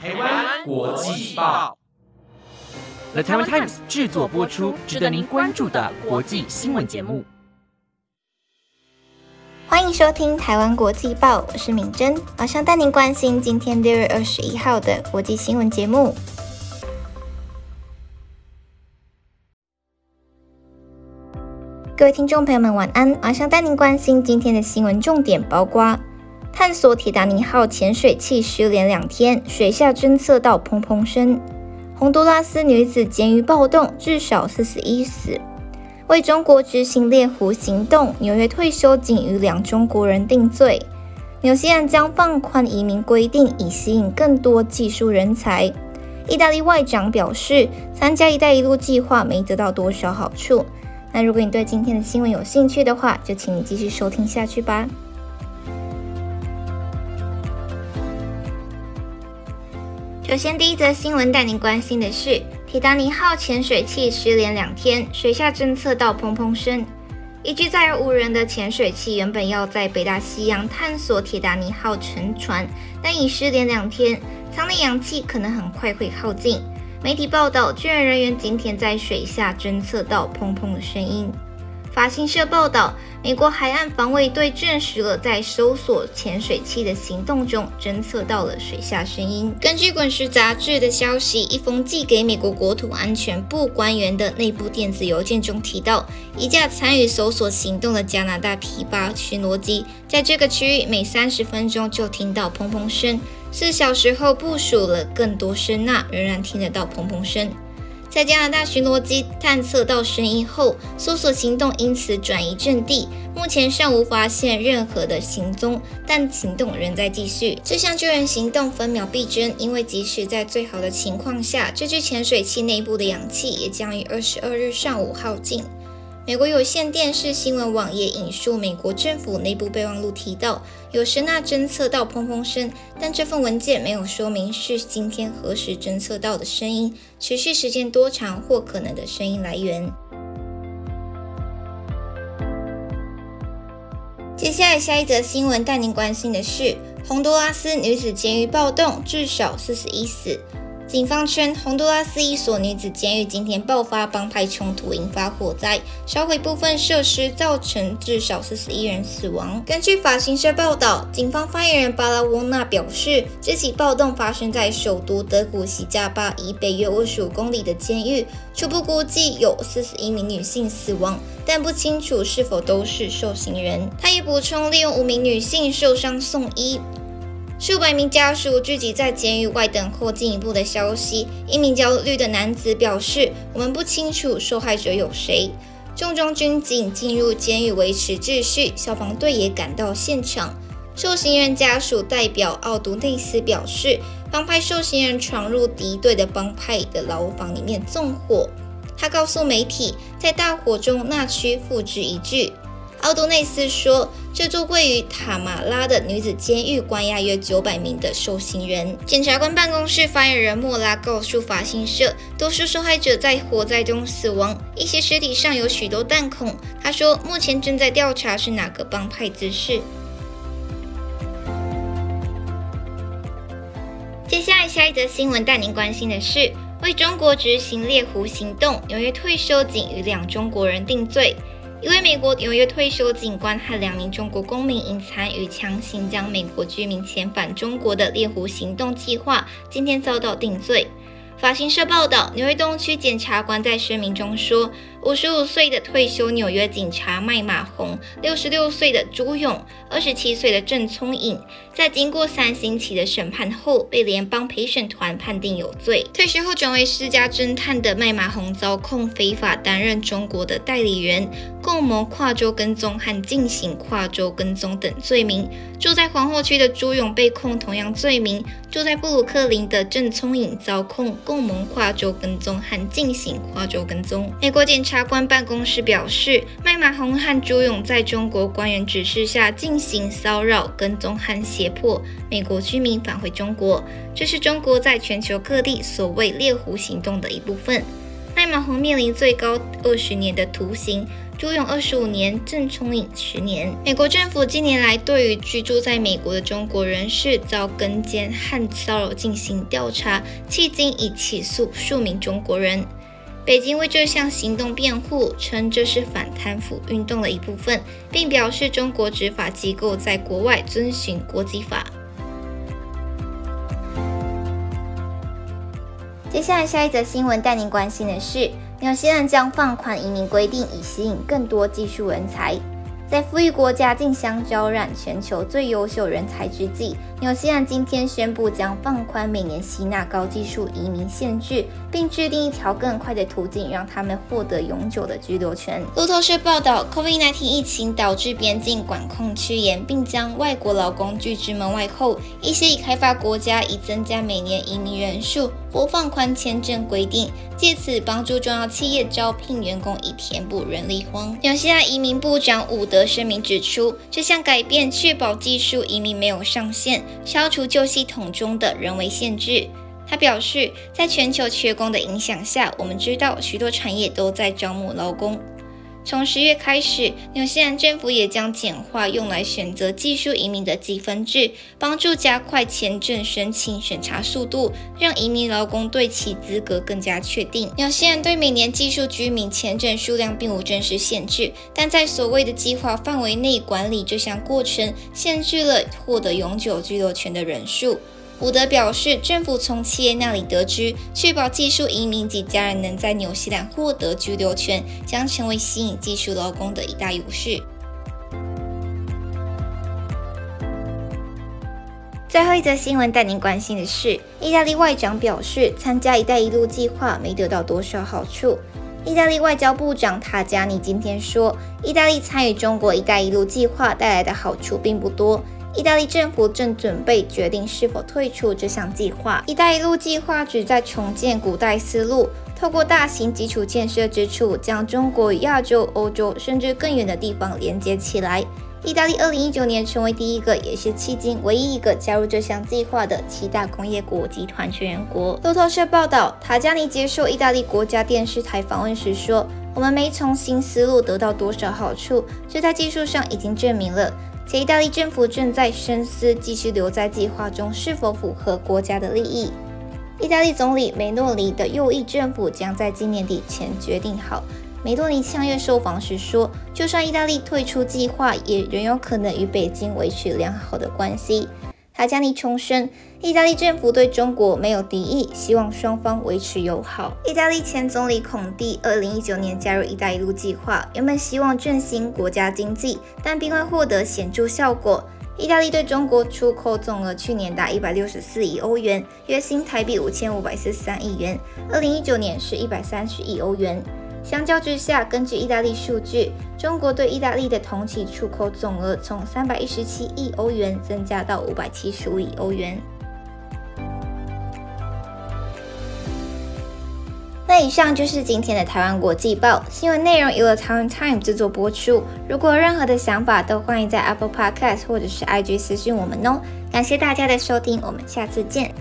台湾国际报，The Taiwan Times 制作播出，值得您关注的国际新闻节目。欢迎收听台湾国际报，我是敏珍，马上带您关心今天六月二十一号的国际新闻节目。各位听众朋友们，晚安！马上带您关心今天的新闻重点，包括。探索铁达尼号潜水器失联两天，水下侦测到砰砰声。洪都拉斯女子监狱暴动，至少四十一死。为中国执行猎狐行动，纽约退休警与两中国人定罪。纽西兰将放宽移民规定，以吸引更多技术人才。意大利外长表示，参加“一带一路”计划没得到多少好处。那如果你对今天的新闻有兴趣的话，就请你继续收听下去吧。首先，第一则新闻带您关心的是，铁达尼号潜水器失联两天，水下侦测到砰砰声。一具载有无人的潜水器原本要在北大西洋探索铁达尼号沉船，但已失联两天，舱内氧气可能很快会耗尽。媒体报道，救援人员今天在水下侦测到砰砰的声音。法新社报道，美国海岸防卫队证实了在搜索潜水器的行动中侦测到了水下声音。根据《滚石》杂志的消息，一封寄给美国国土安全部官员的内部电子邮件中提到，一架参与搜索行动的加拿大 P 八巡逻机在这个区域每三十分钟就听到砰砰声，四小时后部署了更多声呐，仍然听得到砰砰声。在加拿大巡逻机探测到声音后，搜索行动因此转移阵地。目前尚无发现任何的行踪，但行动仍在继续。这项救援行动分秒必争，因为即使在最好的情况下，这具潜水器内部的氧气也将于二十二日上午耗尽。美国有线电视新闻网页引述美国政府内部备忘录提到，有声呐侦测到砰砰声，但这份文件没有说明是今天何时侦测到的声音，持续时间多长或可能的声音来源。接下来下一则新闻带您关心的是，洪都拉斯女子监狱暴动，至少四十一死。警方称，洪都拉斯一所女子监狱今天爆发帮派冲突，引发火灾，烧毁部分设施，造成至少四十一人死亡。根据法新社报道，警方发言人巴拉翁纳表示，这起暴动发生在首都德古西加巴以北约二十五公里的监狱，初步估计有四十一名女性死亡，但不清楚是否都是受刑人。他也补充，利用五名女性受伤送医。数百名家属聚集在监狱外等候进一步的消息。一名焦虑的男子表示：“我们不清楚受害者有谁。”重装军警进入监狱维持秩序，消防队也赶到现场。受刑人家属代表奥杜内斯表示：“帮派受刑人闯入敌对的帮派的牢房里面纵火。”他告诉媒体，在大火中那区付之一炬。奥多内斯说，这座位于塔马拉的女子监狱关押约九百名的受刑人。检察官办公室发言人莫拉告诉法新社，多数受害者在火灾中死亡，一些尸体上有许多弹孔。他说，目前正在调查是哪个帮派滋事。接下来，下一则新闻带您关心的是，为中国执行猎狐行动，纽约退休警与两中国人定罪。一位美国纽约退休警官和两名中国公民因参与强行将美国居民遣返中国的猎狐行动计划，今天遭到定罪。法新社报道，纽约东区检察官在声明中说。五十五岁的退休纽约警察麦马洪，六十六岁的朱勇，二十七岁的郑聪颖，在经过三星期的审判后，被联邦陪审团判定有罪。退休后转为私家侦探的麦马洪遭控非法担任中国的代理人、共谋跨州跟踪和进行跨州跟踪等罪名。住在皇后区的朱勇被控同样罪名。住在布鲁克林的郑聪颖遭控共谋跨州跟踪和进行跨州跟踪。美国检察官办公室表示，麦马洪和朱勇在中国官员指示下进行骚扰、跟踪和胁迫美国居民返回中国，这是中国在全球各地所谓“猎狐行动”的一部分。麦马洪面临最高二十年的徒刑，朱勇二十五年，正从领十年。美国政府近年来对于居住在美国的中国人士遭跟监和骚扰进行调查，迄今已起诉数名中国人。北京为这项行动辩护，称这是反贪腐运动的一部分，并表示中国执法机构在国外遵循国际法。接下来下一则新闻带您关心的是，纽西兰将放宽移民规定，以吸引更多技术人才。在富裕国家竞相招揽全球最优秀人才之际，纽西兰今天宣布将放宽每年吸纳高技术移民限制，并制定一条更快的途径，让他们获得永久的居留权。路透社报道，COVID-19 疫情导致边境管控趋严，并将外国劳工拒之门外后，一些已开发国家已增加每年移民人数或放宽签证规定，借此帮助重要企业招聘员工，以填补人力荒。纽西兰移民部长伍德。声明指出，这项改变确保技术移民没有上限，消除旧系统中的人为限制。他表示，在全球缺工的影响下，我们知道许多产业都在招募劳工。从十月开始，纽西兰政府也将简化用来选择技术移民的积分制，帮助加快签证申请审查速度，让移民劳工对其资格更加确定。纽西兰对每年技术居民签证数量并无正式限制，但在所谓的计划范围内管理这项过程，限制了获得永久居留权的人数。伍德表示，政府从企业那里得知，确保技术移民及家人能在纽西兰获得居留权，将成为吸引技术劳工的一大优势。最后一则新闻带您关心的是，意大利外长表示，参加“一带一路”计划没得到多少好处。意大利外交部长塔加尼今天说，意大利参与中国“一带一路”计划带来的好处并不多。意大利政府正准备决定是否退出这项计划。“一带一路”计划旨在重建古代丝路，透过大型基础建设支柱，将中国与亚洲、欧洲甚至更远的地方连接起来。意大利2019年成为第一个，也是迄今唯一一个加入这项计划的七大工业国集团成员国。路透社报道，塔加尼接受意大利国家电视台访问时说：“我们没从新思路得到多少好处，这在技术上已经证明了。”且意大利政府正在深思继续留在计划中是否符合国家的利益。意大利总理梅诺尼的右翼政府将在今年底前决定好。梅诺尼上月受访时说，就算意大利退出计划，也仍有可能与北京维持良好的关系。塔加尼重申，意大利政府对中国没有敌意，希望双方维持友好。意大利前总理孔蒂二零一九年加入“一带一路”计划，原本希望振兴国家经济，但并未获得显著效果。意大利对中国出口总额去年达一百六十四亿欧元，约新台币五千五百四十三亿元，二零一九年是一百三十亿欧元。相较之下，根据意大利数据，中国对意大利的同期出口总额从三百一十七亿欧元增加到五百七十五亿欧元。那以上就是今天的台湾国际报新闻内容，由台湾 Time 制作播出。如果有任何的想法，都欢迎在 Apple Podcast 或者是 IG 私讯我们哦。感谢大家的收听，我们下次见。